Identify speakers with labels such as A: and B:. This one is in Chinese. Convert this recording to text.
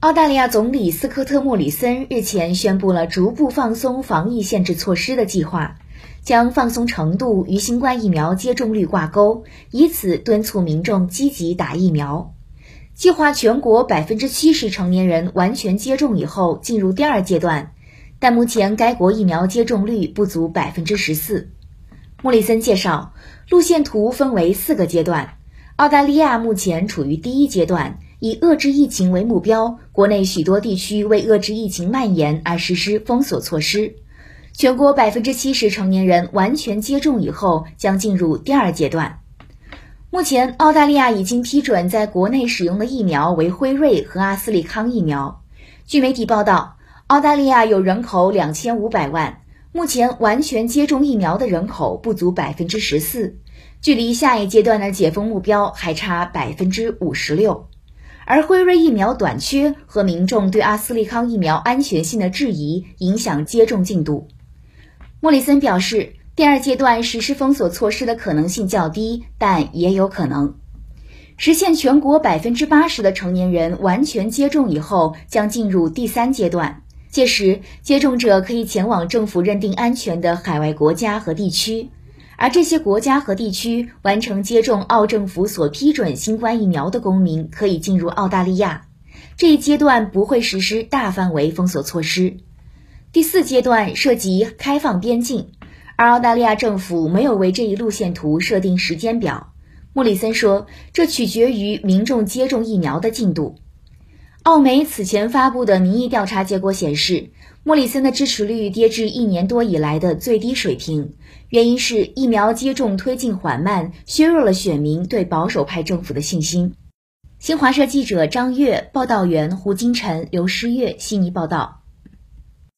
A: 澳大利亚总理斯科特·莫里森日前宣布了逐步放松防疫限制措施的计划，将放松程度与新冠疫苗接种率挂钩，以此敦促民众积极打疫苗。计划全国百分之七十成年人完全接种以后进入第二阶段，但目前该国疫苗接种率不足百分之十四。莫里森介绍，路线图分为四个阶段，澳大利亚目前处于第一阶段。以遏制疫情为目标，国内许多地区为遏制疫情蔓延而实施封锁措施。全国百分之七十成年人完全接种以后，将进入第二阶段。目前，澳大利亚已经批准在国内使用的疫苗为辉瑞和阿斯利康疫苗。据媒体报道，澳大利亚有人口两千五百万，目前完全接种疫苗的人口不足百分之十四，距离下一阶段的解封目标还差百分之五十六。而辉瑞疫苗短缺和民众对阿斯利康疫苗安全性的质疑影响接种进度。莫里森表示，第二阶段实施封锁措施的可能性较低，但也有可能实现全国百分之八十的成年人完全接种以后，将进入第三阶段。届时，接种者可以前往政府认定安全的海外国家和地区。而这些国家和地区完成接种澳政府所批准新冠疫苗的公民可以进入澳大利亚。这一阶段不会实施大范围封锁措施。第四阶段涉及开放边境，而澳大利亚政府没有为这一路线图设定时间表。莫里森说，这取决于民众接种疫苗的进度。澳媒此前发布的民意调查结果显示，莫里森的支持率跌至一年多以来的最低水平，原因是疫苗接种推进缓慢，削弱了选民对保守派政府的信心。新华社记者张悦、报道员胡金晨、刘诗月悉尼报道。